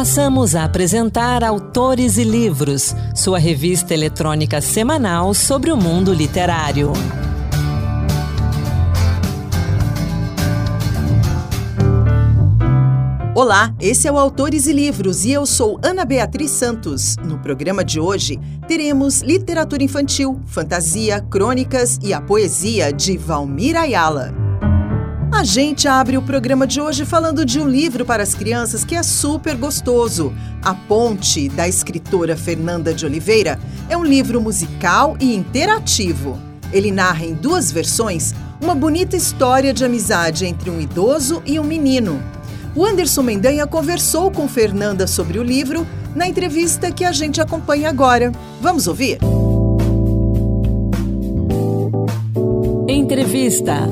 Passamos a apresentar Autores e Livros, sua revista eletrônica semanal sobre o mundo literário. Olá, esse é o Autores e Livros e eu sou Ana Beatriz Santos. No programa de hoje, teremos literatura infantil, fantasia, crônicas e a poesia de Valmir Ayala. A gente abre o programa de hoje falando de um livro para as crianças que é super gostoso. A Ponte, da escritora Fernanda de Oliveira, é um livro musical e interativo. Ele narra em duas versões uma bonita história de amizade entre um idoso e um menino. O Anderson Mendanha conversou com Fernanda sobre o livro na entrevista que a gente acompanha agora. Vamos ouvir? Entrevista.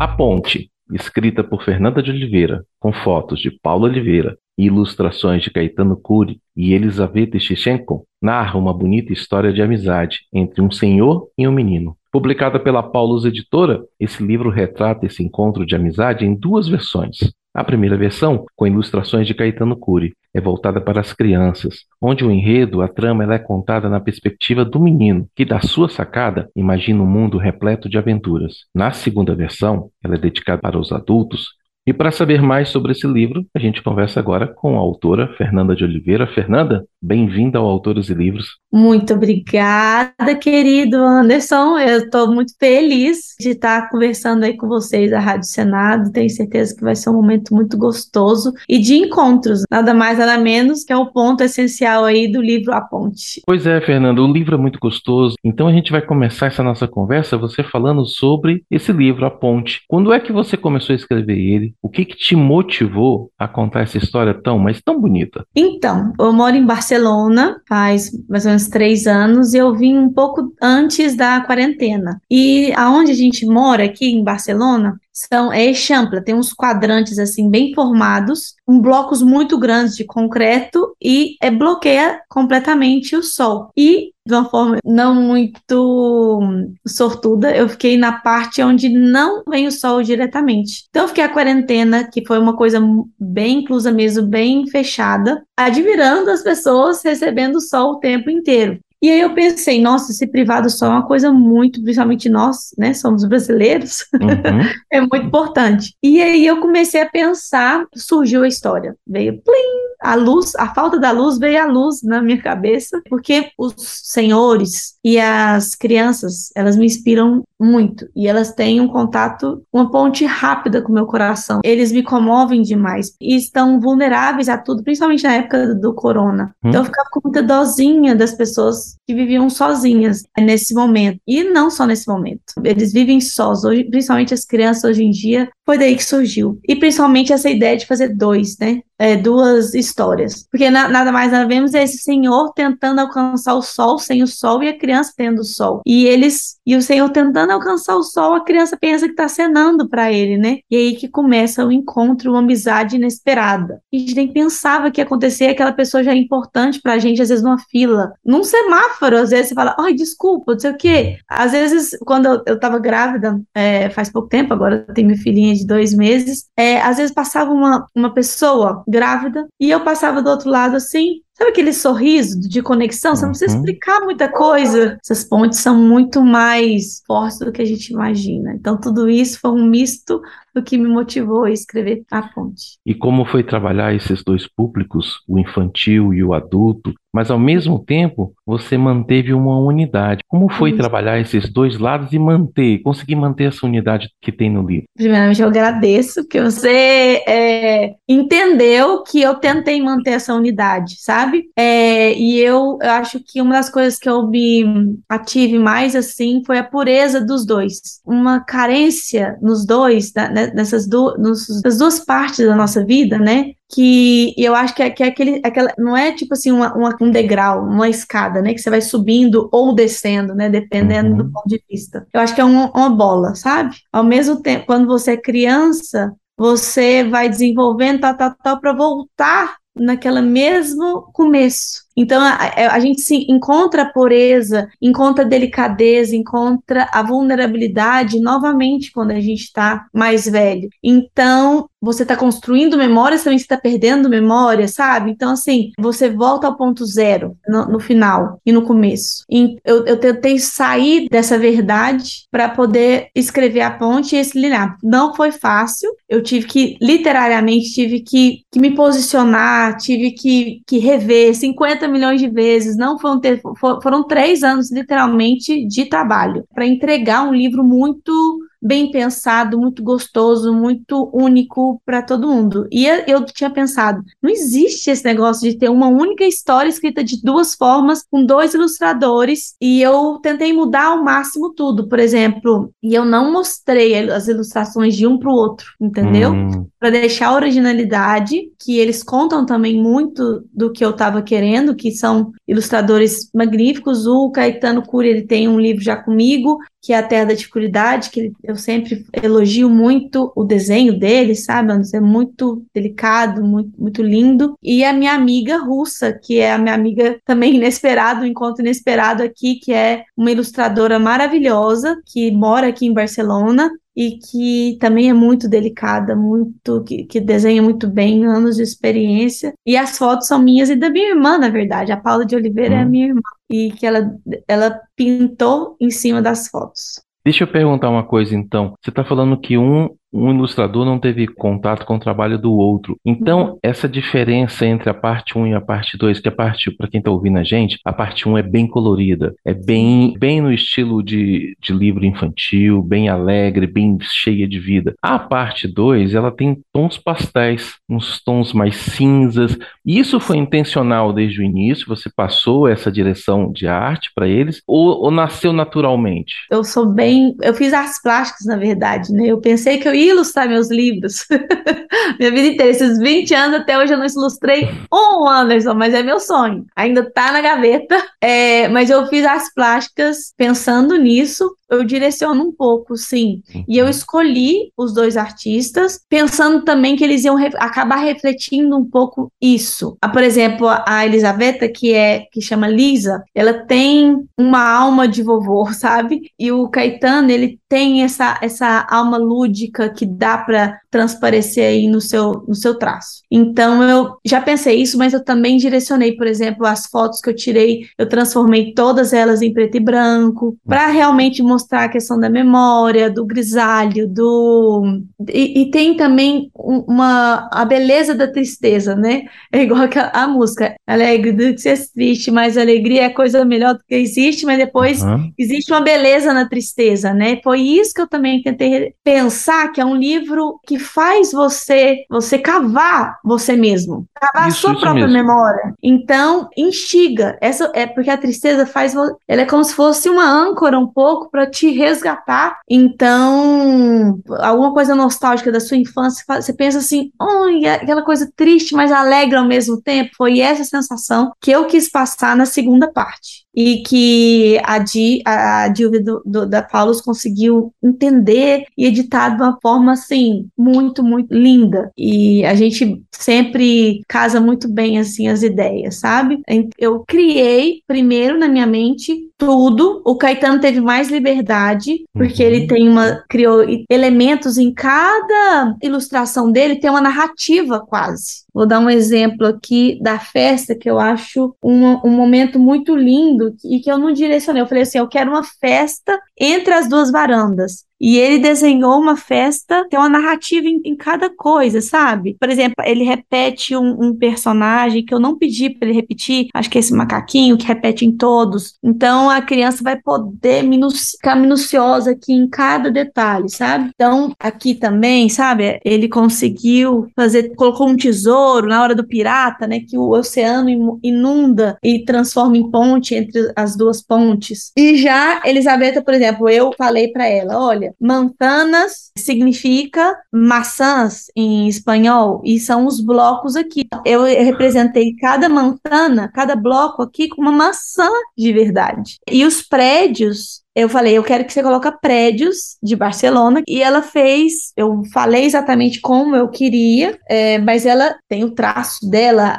A Ponte, escrita por Fernanda de Oliveira, com fotos de Paulo Oliveira e ilustrações de Caetano Cury e Elizaveta Shichenko, narra uma bonita história de amizade entre um senhor e um menino. Publicada pela Paulus Editora, esse livro retrata esse encontro de amizade em duas versões. A primeira versão, com ilustrações de Caetano Cury, é voltada para as crianças, onde o enredo, a trama, ela é contada na perspectiva do menino, que da sua sacada imagina um mundo repleto de aventuras. Na segunda versão, ela é dedicada para os adultos, e para saber mais sobre esse livro, a gente conversa agora com a autora Fernanda de Oliveira. Fernanda, bem-vinda ao Autores e Livros. Muito obrigada, querido Anderson. Eu estou muito feliz de estar conversando aí com vocês da Rádio Senado. Tenho certeza que vai ser um momento muito gostoso e de encontros, nada mais nada menos que é o ponto essencial aí do livro A Ponte. Pois é, Fernanda, o livro é muito gostoso. Então a gente vai começar essa nossa conversa você falando sobre esse livro A Ponte. Quando é que você começou a escrever ele? O que, que te motivou a contar essa história tão, mas tão bonita? Então, eu moro em Barcelona faz mais ou menos três anos e eu vim um pouco antes da quarentena. E aonde a gente mora aqui em Barcelona, são é Eixampla, tem uns quadrantes assim bem formados, um blocos muito grandes de concreto e é, bloqueia completamente o sol. E de uma forma não muito sortuda, eu fiquei na parte onde não vem o sol diretamente. Então eu fiquei a quarentena, que foi uma coisa bem inclusa mesmo, bem fechada, admirando as pessoas recebendo o sol o tempo inteiro. E aí eu pensei, nossa, esse privado só é uma coisa muito, principalmente nós, né, somos brasileiros, uhum. é muito importante. E aí eu comecei a pensar, surgiu a história, veio plim, a luz, a falta da luz veio a luz na minha cabeça, porque os senhores e as crianças, elas me inspiram muito e elas têm um contato, uma ponte rápida com o meu coração. Eles me comovem demais e estão vulneráveis a tudo, principalmente na época do corona. Hum. Então eu ficava com muita dozinha das pessoas que viviam sozinhas nesse momento. E não só nesse momento. Eles vivem sós, hoje, principalmente as crianças hoje em dia, foi daí que surgiu. E principalmente essa ideia de fazer dois, né? É, duas histórias. Porque na, nada mais nada vemos é esse senhor tentando alcançar o sol sem o sol e a criança tendo o sol. E eles e o senhor tentando alcançar o sol, a criança pensa que está cenando para ele, né? E aí que começa o encontro, uma amizade inesperada. A gente nem pensava que ia acontecer, aquela pessoa já é importante para a gente, às vezes numa fila, num semáforo, às vezes você fala, ai, desculpa, não sei o quê. Às vezes, quando eu, eu tava grávida, é, faz pouco tempo, agora eu tenho minha filhinha de dois meses, é, às vezes passava uma, uma pessoa grávida e eu passava do outro lado assim, Sabe aquele sorriso de conexão? Você não precisa uhum. explicar muita coisa. Essas pontes são muito mais fortes do que a gente imagina. Então, tudo isso foi um misto do que me motivou a escrever A Ponte. E como foi trabalhar esses dois públicos, o infantil e o adulto, mas ao mesmo tempo você manteve uma unidade. Como foi Isso. trabalhar esses dois lados e manter, conseguir manter essa unidade que tem no livro? Primeiramente, eu agradeço que você é, entendeu que eu tentei manter essa unidade, sabe? É, e eu, eu acho que uma das coisas que eu me ative mais assim foi a pureza dos dois. Uma carência nos dois, né, nessas, du nessas duas partes da nossa vida, né? que eu acho que é, que é aquele, aquela, não é tipo assim uma, uma, um degrau, uma escada, né, que você vai subindo ou descendo, né, dependendo uhum. do ponto de vista. Eu acho que é uma, uma bola, sabe? Ao mesmo tempo, quando você é criança, você vai desenvolvendo tal, tal, tal, para voltar naquele mesmo começo. Então a, a gente se encontra a pureza, encontra a delicadeza, encontra a vulnerabilidade novamente quando a gente está mais velho. Então você está construindo memórias, também você está perdendo memória, sabe? Então, assim, você volta ao ponto zero no, no final e no começo. E eu, eu tentei sair dessa verdade para poder escrever a ponte e esse linear. Não foi fácil, eu tive que, literariamente, tive que, que me posicionar, tive que, que rever 50 milhões de vezes. Não foram, ter, foram três anos, literalmente, de trabalho para entregar um livro muito bem pensado, muito gostoso, muito único para todo mundo. E eu tinha pensado, não existe esse negócio de ter uma única história escrita de duas formas, com dois ilustradores, e eu tentei mudar ao máximo tudo, por exemplo, e eu não mostrei as ilustrações de um para o outro, entendeu? Hum. Para deixar a originalidade, que eles contam também muito do que eu estava querendo, que são ilustradores magníficos. O Caetano Cury, ele tem um livro já comigo, que é a Terra da Dificuldade, que eu sempre elogio muito o desenho dele, sabe? É muito delicado, muito, muito lindo. E a minha amiga russa, que é a minha amiga também inesperado, um encontro inesperado aqui, que é uma ilustradora maravilhosa, que mora aqui em Barcelona, e que também é muito delicada, muito que, que, desenha muito bem, anos de experiência. E as fotos são minhas e da minha irmã, na verdade. A Paula de Oliveira hum. é a uhum. minha irmã e que ela, ela pintou em cima das fotos. Deixa eu perguntar uma coisa então. Você está falando que um um ilustrador não teve contato com o trabalho do outro. Então, uhum. essa diferença entre a parte 1 e a parte 2, que a parte, para quem está ouvindo a gente, a parte 1 é bem colorida, é bem, bem no estilo de, de livro infantil, bem alegre, bem cheia de vida. A parte 2, ela tem tons pastéis, uns tons mais cinzas. E isso foi intencional desde o início? Você passou essa direção de arte para eles? Ou, ou nasceu naturalmente? Eu sou bem. Eu fiz artes plásticas, na verdade, né? Eu pensei que eu ilustrar meus livros. Minha vida inteira, esses 20 anos até hoje eu não ilustrei um Anderson, mas é meu sonho. Ainda tá na gaveta. É, mas eu fiz as plásticas pensando nisso eu direciono um pouco, sim. E eu uhum. escolhi os dois artistas pensando também que eles iam re acabar refletindo um pouco isso. Ah, por exemplo, a Elisabetta, que é que chama Lisa, ela tem uma alma de vovô, sabe? E o Caetano, ele tem essa, essa alma lúdica que dá para transparecer aí no seu, no seu traço. Então eu já pensei isso, mas eu também direcionei, por exemplo, as fotos que eu tirei, eu transformei todas elas em preto e branco, para realmente mostrar mostrar a questão da memória, do grisalho, do e, e, tem também uma a beleza da tristeza, né? É igual a, a música, alegre do que ser triste, mas alegria é coisa melhor do que existe, mas depois uhum. existe uma beleza na tristeza, né? Foi isso que eu também tentei pensar que é um livro que faz você você cavar você mesmo, cavar isso, a sua própria mesmo. memória. Então instiga essa é porque a tristeza faz ela é como se fosse uma âncora um pouco para te resgatar. Então, alguma coisa nostálgica da sua infância, você pensa assim, oh, aquela coisa triste, mas alegre ao mesmo tempo. Foi essa sensação que eu quis passar na segunda parte e que a, Di, a, Dilvia do, do, da Paulus conseguiu entender e editar de uma forma assim muito muito linda. E a gente sempre casa muito bem assim as ideias sabe? Eu criei primeiro na minha mente tudo. O Caetano teve mais liberdade porque uhum. ele tem uma criou elementos em cada ilustração dele tem uma narrativa quase Vou dar um exemplo aqui da festa que eu acho um, um momento muito lindo e que eu não direcionei. Eu falei assim: eu quero uma festa entre as duas varandas. E ele desenhou uma festa, tem uma narrativa em, em cada coisa, sabe? Por exemplo, ele repete um, um personagem que eu não pedi para ele repetir, acho que é esse macaquinho que repete em todos. Então a criança vai poder minuci ficar minuciosa aqui em cada detalhe, sabe? Então aqui também, sabe? Ele conseguiu fazer, colocou um tesouro na hora do pirata, né? Que o oceano inunda e transforma em ponte entre as duas pontes. E já Elisabetta, por exemplo, eu falei para ela, olha manzanas significa maçãs em espanhol e são os blocos aqui. Eu representei cada manzana, cada bloco aqui com uma maçã de verdade. E os prédios eu falei, eu quero que você coloque prédios de Barcelona. E ela fez, eu falei exatamente como eu queria, é, mas ela tem o traço dela.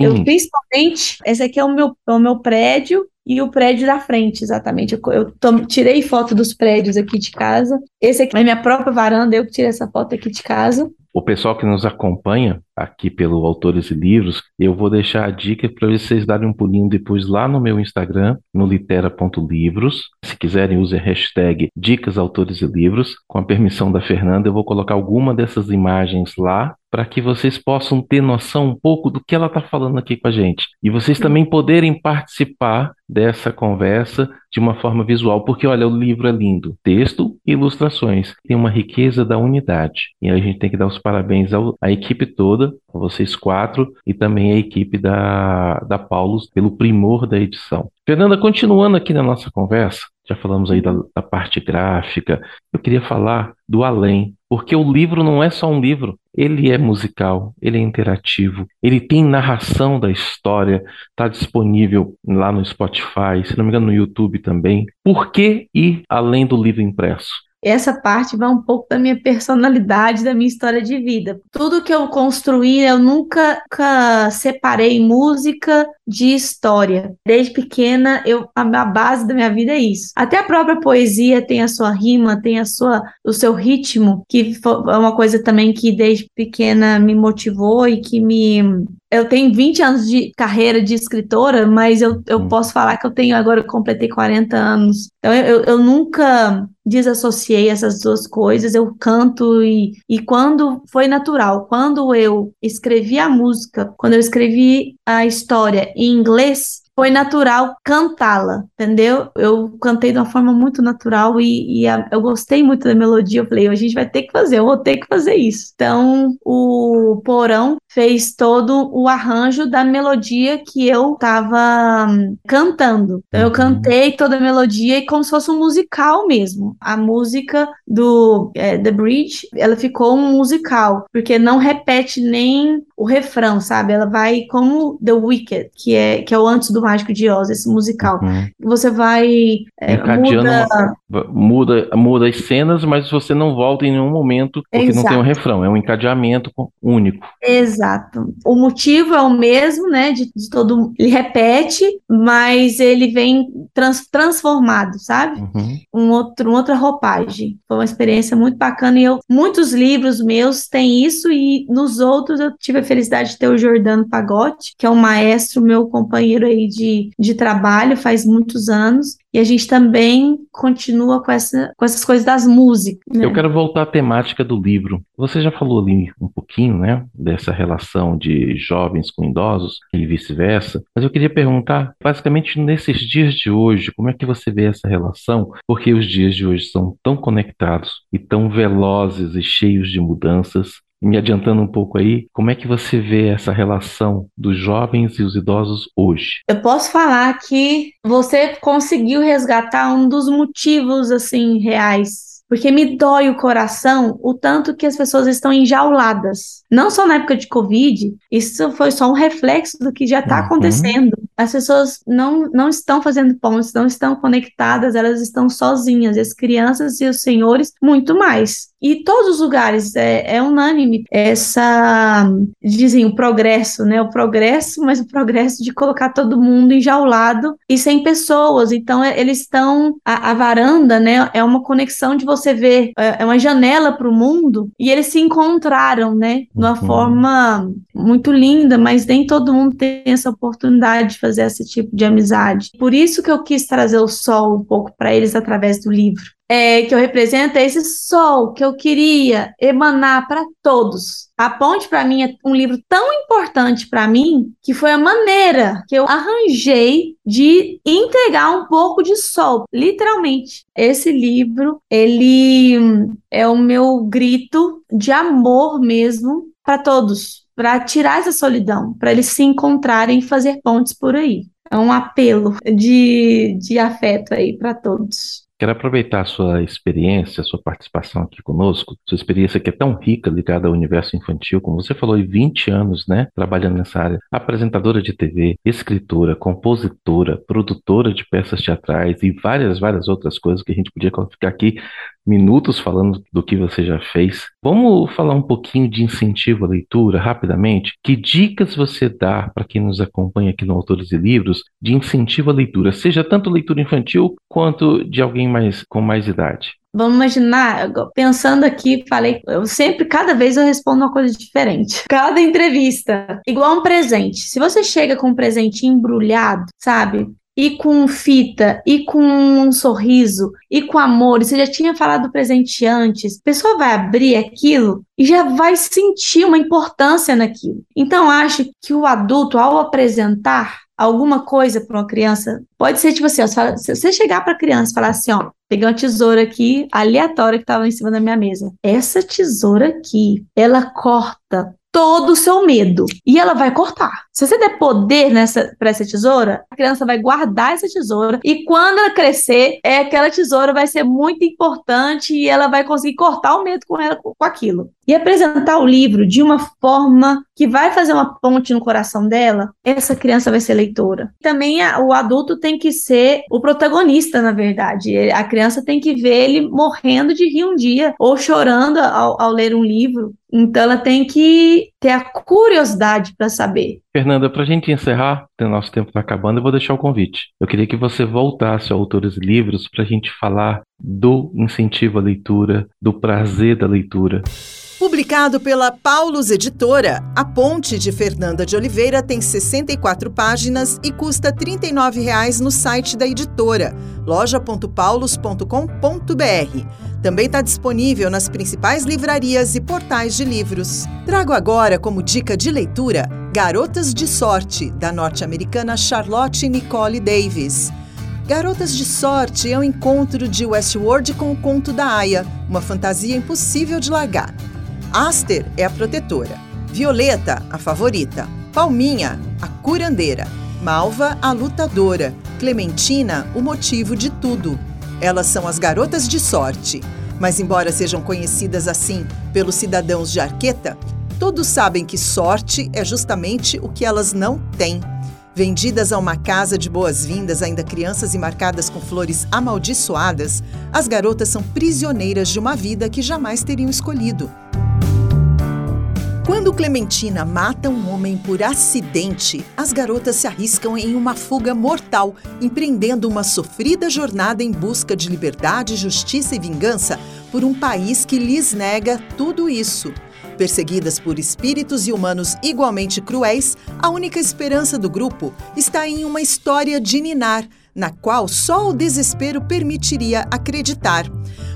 eu, principalmente, esse aqui é o meu, é o meu prédio e o prédio da frente, exatamente. Eu, eu tirei foto dos prédios aqui de casa. Esse aqui é minha própria varanda, eu que tirei essa foto aqui de casa. O pessoal que nos acompanha aqui pelo Autores e Livros, eu vou deixar a dica para vocês darem um pulinho depois lá no meu Instagram, no litera.livros. Se quiserem, use a hashtag Dicas Autores e Livros. Com a permissão da Fernanda, eu vou colocar alguma dessas imagens lá para que vocês possam ter noção um pouco do que ela está falando aqui com a gente. E vocês também poderem participar dessa conversa de uma forma visual, porque olha, o livro é lindo, texto e ilustrações, tem uma riqueza da unidade. E a gente tem que dar os parabéns ao, à equipe toda, a vocês quatro, e também à equipe da, da Paulus pelo primor da edição. Fernanda, continuando aqui na nossa conversa, já falamos aí da, da parte gráfica, eu queria falar do além, porque o livro não é só um livro, ele é musical, ele é interativo, ele tem narração da história, está disponível lá no Spotify, se não me engano no YouTube também. Por que ir além do livro impresso? Essa parte vai um pouco da minha personalidade, da minha história de vida. Tudo que eu construí, eu nunca, nunca separei música de história. Desde pequena, eu a, a base da minha vida é isso. Até a própria poesia tem a sua rima, tem a sua o seu ritmo, que é uma coisa também que desde pequena me motivou e que me eu tenho 20 anos de carreira de escritora, mas eu, eu hum. posso falar que eu tenho agora, eu completei 40 anos. Então, eu, eu nunca desassociei essas duas coisas, eu canto e, e quando foi natural, quando eu escrevi a música, quando eu escrevi a história em inglês, foi natural cantá-la, entendeu? Eu cantei de uma forma muito natural e, e a, eu gostei muito da melodia. Eu falei, a gente vai ter que fazer, eu vou ter que fazer isso. Então, o Porão fez todo o arranjo da melodia que eu estava hum, cantando. Então, eu uhum. cantei toda a melodia e como se fosse um musical mesmo. A música do é, The Bridge, ela ficou um musical, porque não repete nem o refrão, sabe? Ela vai como The Wicked, que é, que é o antes do Mágico de Oz, esse musical. Uhum. Você vai. É, muda... muda... muda as cenas, mas você não volta em nenhum momento porque Exato. não tem um refrão, é um encadeamento único. Exato. O motivo é o mesmo, né? De, de todo. Ele repete, mas ele vem trans, transformado, sabe? Uhum. Um outro, uma outra roupagem. Foi uma experiência muito bacana e eu, muitos livros meus têm isso e nos outros eu tive felicidade de ter o Jordano Pagotti, que é um maestro, meu companheiro aí de, de trabalho faz muitos anos, e a gente também continua com, essa, com essas coisas das músicas. Né? Eu quero voltar à temática do livro. Você já falou ali um pouquinho, né, dessa relação de jovens com idosos e vice-versa, mas eu queria perguntar, basicamente nesses dias de hoje, como é que você vê essa relação? Porque os dias de hoje são tão conectados e tão velozes e cheios de mudanças me adiantando um pouco aí, como é que você vê essa relação dos jovens e os idosos hoje? Eu posso falar que você conseguiu resgatar um dos motivos assim reais porque me dói o coração o tanto que as pessoas estão enjauladas. Não só na época de Covid, isso foi só um reflexo do que já está uhum. acontecendo. As pessoas não, não estão fazendo pontes, não estão conectadas, elas estão sozinhas, as crianças e os senhores, muito mais. E todos os lugares é, é unânime essa, dizem, o progresso, né? O progresso, mas o progresso de colocar todo mundo enjaulado e sem pessoas. Então, é, eles estão, a, a varanda, né? É uma conexão de você ver, é, é uma janela para o mundo e eles se encontraram, né? De uma uhum. forma muito linda, mas nem todo mundo tem essa oportunidade de fazer esse tipo de amizade. Por isso que eu quis trazer o sol um pouco para eles através do livro é, que eu represento é esse sol que eu queria emanar para todos. A Ponte, para mim, é um livro tão importante para mim que foi a maneira que eu arranjei de entregar um pouco de sol, literalmente. Esse livro, ele é o meu grito de amor mesmo para todos, para tirar essa solidão, para eles se encontrarem e fazer pontes por aí. É um apelo de, de afeto aí para todos. Quero aproveitar a sua experiência, a sua participação aqui conosco, sua experiência que é tão rica ligada ao universo infantil, como você falou, e 20 anos, né, trabalhando nessa área, apresentadora de TV, escritora, compositora, produtora de peças teatrais e várias, várias outras coisas que a gente podia ficar aqui minutos falando do que você já fez. Vamos falar um pouquinho de incentivo à leitura, rapidamente? Que dicas você dá para quem nos acompanha aqui no Autores e Livros de incentivo à leitura, seja tanto leitura infantil quanto de alguém mais com mais idade? Vamos imaginar, pensando aqui, falei, eu sempre, cada vez eu respondo uma coisa diferente. Cada entrevista, igual um presente. Se você chega com um presente embrulhado, sabe? E com fita, e com um sorriso, e com amor, e você já tinha falado do presente antes, a pessoa vai abrir aquilo e já vai sentir uma importância naquilo. Então, acho que o adulto, ao apresentar alguma coisa para uma criança, pode ser tipo assim, ó, se você chegar para a criança e falar assim, ó, peguei uma tesoura aqui aleatória que estava em cima da minha mesa. Essa tesoura aqui, ela corta todo o seu medo. E ela vai cortar. Se você der poder para essa tesoura, a criança vai guardar essa tesoura e quando ela crescer, é aquela tesoura vai ser muito importante e ela vai conseguir cortar o medo com ela com aquilo. E apresentar o livro de uma forma que vai fazer uma ponte no coração dela, essa criança vai ser leitora. Também a, o adulto tem que ser o protagonista, na verdade. A criança tem que ver ele morrendo de rir um dia ou chorando ao, ao ler um livro. Então ela tem que ter a curiosidade para saber. Fernanda, para a gente encerrar, o nosso tempo está acabando, eu vou deixar o convite. Eu queria que você voltasse a autores livros para a gente falar do incentivo à leitura, do prazer da leitura. Publicado pela Paulus Editora, A Ponte de Fernanda de Oliveira tem 64 páginas e custa R$ 39,00 no site da editora, loja.paulos.com.br. Também está disponível nas principais livrarias e portais de livros. Trago agora como dica de leitura Garotas de Sorte, da norte-americana Charlotte Nicole Davis. Garotas de Sorte é um encontro de Westworld com o conto da Aya, uma fantasia impossível de largar. Aster é a protetora, Violeta, a favorita, Palminha, a curandeira, Malva, a lutadora, Clementina, o motivo de tudo. Elas são as garotas de sorte. Mas, embora sejam conhecidas assim pelos cidadãos de Arqueta, todos sabem que sorte é justamente o que elas não têm. Vendidas a uma casa de boas-vindas, ainda crianças e marcadas com flores amaldiçoadas, as garotas são prisioneiras de uma vida que jamais teriam escolhido. Quando Clementina mata um homem por acidente, as garotas se arriscam em uma fuga mortal, empreendendo uma sofrida jornada em busca de liberdade, justiça e vingança por um país que lhes nega tudo isso. Perseguidas por espíritos e humanos igualmente cruéis, a única esperança do grupo está em uma história de Ninar, na qual só o desespero permitiria acreditar.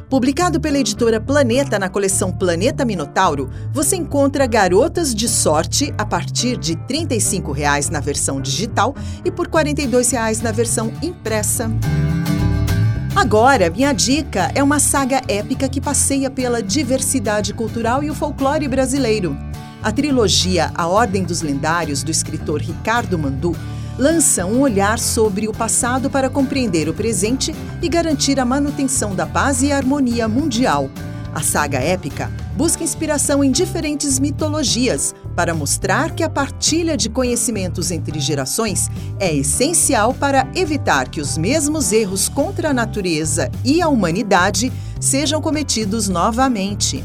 Publicado pela editora Planeta na coleção Planeta Minotauro, você encontra Garotas de Sorte a partir de R$ 35,00 na versão digital e por R$ 42,00 na versão impressa. Agora, minha dica é uma saga épica que passeia pela diversidade cultural e o folclore brasileiro. A trilogia A Ordem dos Lendários, do escritor Ricardo Mandu, lança um olhar sobre o passado para compreender o presente e garantir a manutenção da paz e harmonia mundial. A saga épica busca inspiração em diferentes mitologias para mostrar que a partilha de conhecimentos entre gerações é essencial para evitar que os mesmos erros contra a natureza e a humanidade sejam cometidos novamente.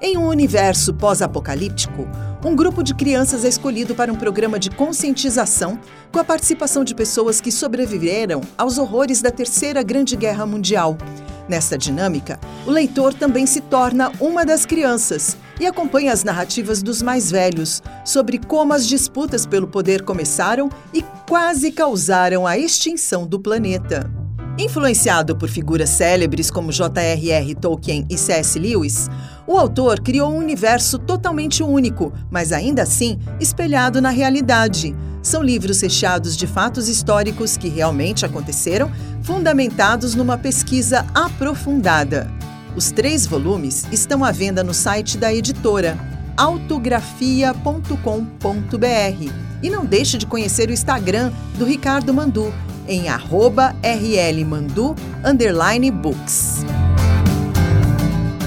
Em um universo pós-apocalíptico, um grupo de crianças é escolhido para um programa de conscientização com a participação de pessoas que sobreviveram aos horrores da Terceira Grande Guerra Mundial. Nesta dinâmica, o leitor também se torna uma das crianças e acompanha as narrativas dos mais velhos sobre como as disputas pelo poder começaram e quase causaram a extinção do planeta. Influenciado por figuras célebres como J.R.R. Tolkien e C.S. Lewis, o autor criou um universo totalmente único, mas ainda assim espelhado na realidade. São livros recheados de fatos históricos que realmente aconteceram, fundamentados numa pesquisa aprofundada. Os três volumes estão à venda no site da editora autografia.com.br. E não deixe de conhecer o Instagram do Ricardo Mandu em rlmandu books.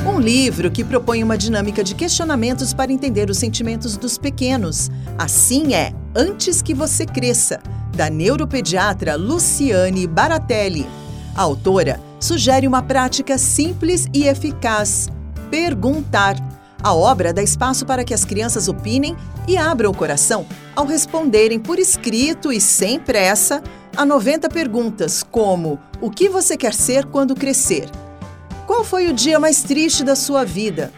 Um livro que propõe uma dinâmica de questionamentos para entender os sentimentos dos pequenos. Assim é Antes que Você Cresça, da neuropediatra Luciane Baratelli. A autora sugere uma prática simples e eficaz: perguntar. A obra dá espaço para que as crianças opinem e abram o coração ao responderem por escrito e sem pressa a 90 perguntas, como: O que você quer ser quando crescer? Qual foi o dia mais triste da sua vida?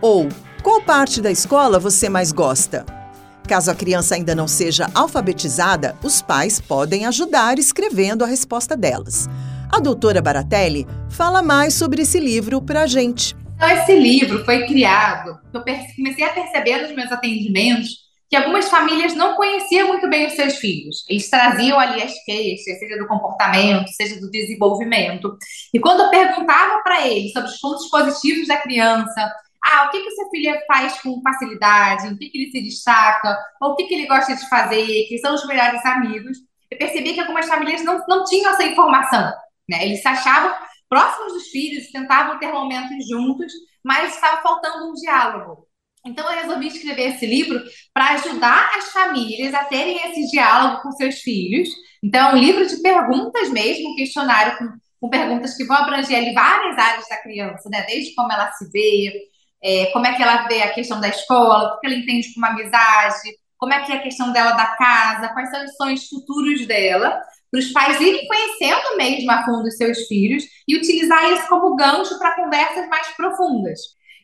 Ou qual parte da escola você mais gosta? Caso a criança ainda não seja alfabetizada, os pais podem ajudar escrevendo a resposta delas. A doutora Baratelli fala mais sobre esse livro para a gente. Então, esse livro foi criado, eu comecei a perceber nos meus atendimentos que algumas famílias não conheciam muito bem os seus filhos. Eles traziam ali as queixas, seja do comportamento, seja do desenvolvimento. E quando eu perguntava para eles sobre os pontos positivos da criança, ah, o que, que o seu filho faz com facilidade, o que, que ele se destaca, ou o que, que ele gosta de fazer, que são os melhores amigos, eu percebi que algumas famílias não, não tinham essa informação. Né? Eles se achavam próximos dos filhos, tentavam ter momentos juntos, mas estava faltando um diálogo. Então, eu resolvi escrever esse livro para ajudar as famílias a terem esse diálogo com seus filhos. Então, é um livro de perguntas mesmo, um questionário com, com perguntas que vão abranger ali várias áreas da criança, né? Desde como ela se vê, é, como é que ela vê a questão da escola, o que ela entende como amizade, como é que é a questão dela da casa, quais são os sonhos futuros dela, para os pais irem conhecendo mesmo a fundo os seus filhos e utilizar isso como gancho para conversas mais profundas.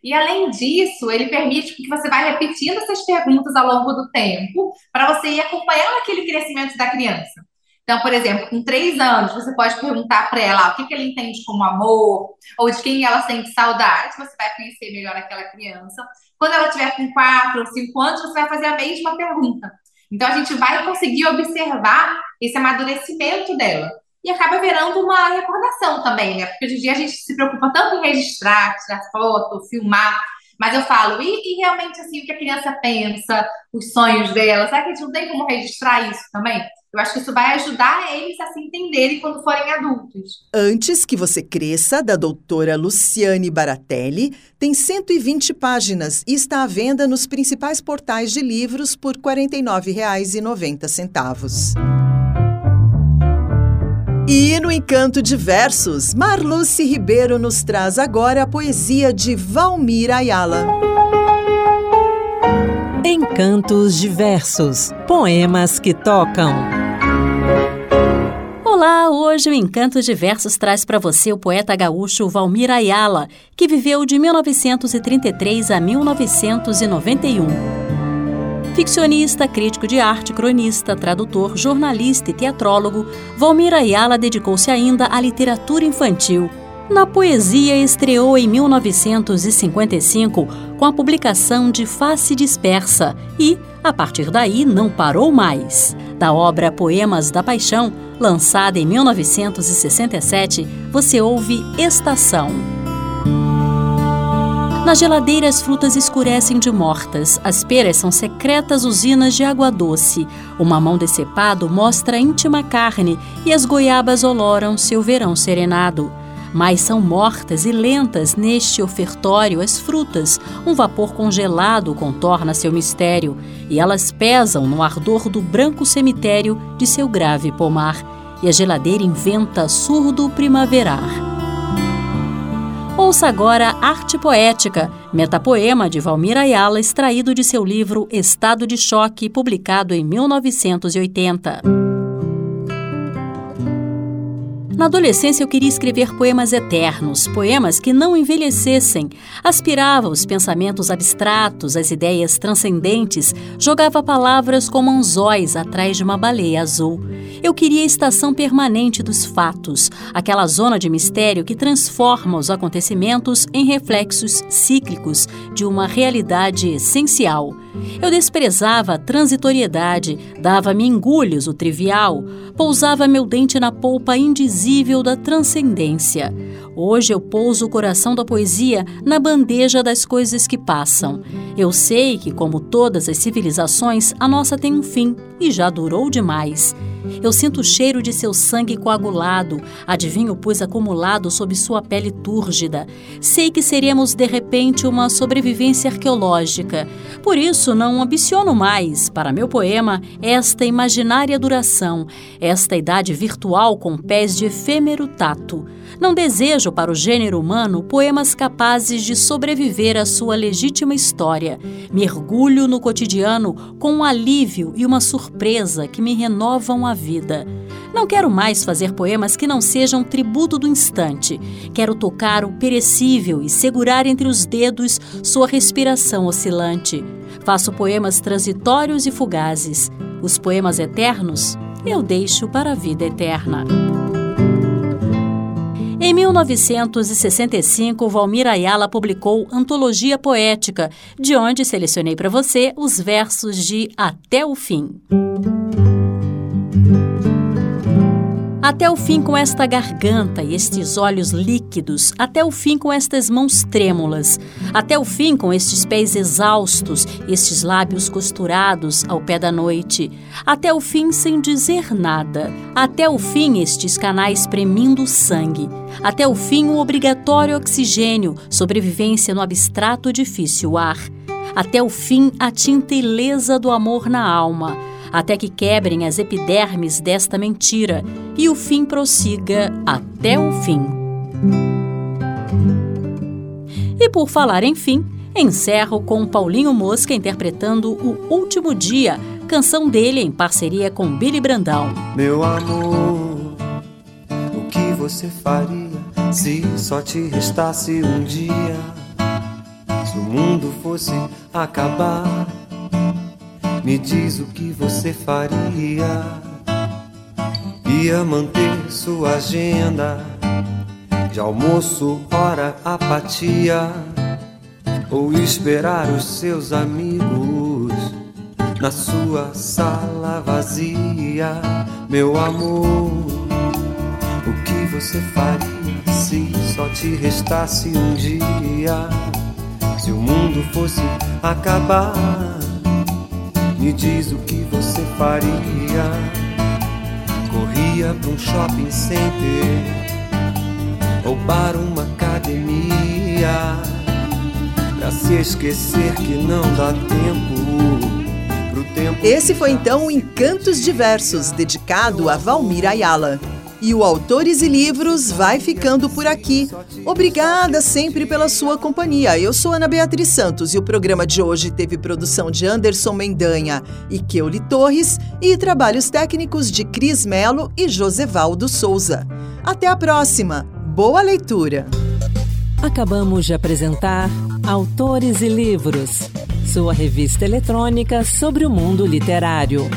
E além disso, ele permite que você vá repetindo essas perguntas ao longo do tempo para você ir acompanhando aquele crescimento da criança. Então, por exemplo, com três anos, você pode perguntar para ela o que, que ela entende como amor, ou de quem ela sente saudade, você vai conhecer melhor aquela criança. Quando ela tiver com quatro ou cinco anos, você vai fazer a mesma pergunta. Então, a gente vai conseguir observar esse amadurecimento dela e acaba virando uma recordação também, né? Porque hoje em dia a gente se preocupa tanto em registrar, tirar foto, filmar, mas eu falo, e, e, realmente assim, o que a criança pensa, os sonhos dela, será que a gente não tem como registrar isso também? Eu acho que isso vai ajudar eles a se entenderem quando forem adultos. Antes que você cresça, da doutora Luciane Baratelli, tem 120 páginas e está à venda nos principais portais de livros por R$ 49,90. E no Encanto de Versos, Marluce Ribeiro nos traz agora a poesia de Valmir Ayala. Encantos de Versos Poemas que tocam. Olá, hoje o Encanto de Versos traz para você o poeta gaúcho Valmir Ayala, que viveu de 1933 a 1991. Ficcionista, crítico de arte, cronista, tradutor, jornalista e teatrólogo, Valmir Ayala dedicou-se ainda à literatura infantil. Na poesia, estreou em 1955 com a publicação de Face Dispersa e, a partir daí, não parou mais. Da obra Poemas da Paixão, lançada em 1967, você ouve Estação. Na geladeira, as frutas escurecem de mortas. As peras são secretas usinas de água doce. O mamão decepado mostra íntima carne e as goiabas oloram seu verão serenado. Mas são mortas e lentas neste ofertório as frutas. Um vapor congelado contorna seu mistério, e elas pesam no ardor do branco cemitério de seu grave pomar. E a geladeira inventa surdo primaverar. Ouça agora Arte Poética, metapoema de Valmir Ayala, extraído de seu livro Estado de Choque, publicado em 1980. Na adolescência eu queria escrever poemas eternos, poemas que não envelhecessem. Aspirava os pensamentos abstratos, as ideias transcendentes, jogava palavras como anzóis atrás de uma baleia azul. Eu queria a estação permanente dos fatos, aquela zona de mistério que transforma os acontecimentos em reflexos cíclicos de uma realidade essencial. Eu desprezava a transitoriedade, dava-me engulhos o trivial, pousava meu dente na polpa indizível da transcendência. Hoje eu pouso o coração da poesia na bandeja das coisas que passam. Eu sei que, como todas as civilizações, a nossa tem um fim e já durou demais. Eu sinto o cheiro de seu sangue coagulado, adivinho pus acumulado sob sua pele túrgida. Sei que seremos de repente uma sobrevivência arqueológica. Por isso não ambiciono mais, para meu poema, esta imaginária duração, esta idade virtual com pés de efêmero tato. Não desejo para o gênero humano poemas capazes de sobreviver à sua legítima história. Mergulho no cotidiano com um alívio e uma surpresa que me renovam a vida. Não quero mais fazer poemas que não sejam tributo do instante. Quero tocar o perecível e segurar entre os dedos sua respiração oscilante. Faço poemas transitórios e fugazes. Os poemas eternos eu deixo para a vida eterna. Em 1965, Valmir Ayala publicou Antologia Poética, de onde selecionei para você os versos de Até o Fim. Até o fim com esta garganta e estes olhos líquidos, até o fim com estas mãos trêmulas, até o fim com estes pés exaustos, estes lábios costurados ao pé da noite, até o fim sem dizer nada, até o fim estes canais premindo sangue, até o fim o obrigatório oxigênio, sobrevivência no abstrato difícil ar, até o fim a tinta ilesa do amor na alma até que quebrem as epidermes desta mentira e o fim prossiga até o fim. E por falar em fim, encerro com Paulinho Mosca interpretando O Último Dia, canção dele em parceria com Billy Brandão. Meu amor, o que você faria se só te restasse um dia? Se o mundo fosse acabar me diz o que você faria. Ia manter sua agenda de almoço, hora, apatia. Ou esperar os seus amigos na sua sala vazia, meu amor. O que você faria se só te restasse um dia? Se o mundo fosse acabar me diz o que você faria. Corria pra um shopping center ou para uma academia. Pra se esquecer que não dá tempo pro tempo. Esse foi então o Encantos Diversos, dedicado a Valmir Ayala. E o Autores e Livros vai ficando por aqui. Obrigada sempre pela sua companhia. Eu sou Ana Beatriz Santos e o programa de hoje teve produção de Anderson Mendanha e Keuli Torres e trabalhos técnicos de Cris Melo e Josevaldo Souza. Até a próxima. Boa leitura. Acabamos de apresentar Autores e Livros, sua revista eletrônica sobre o mundo literário.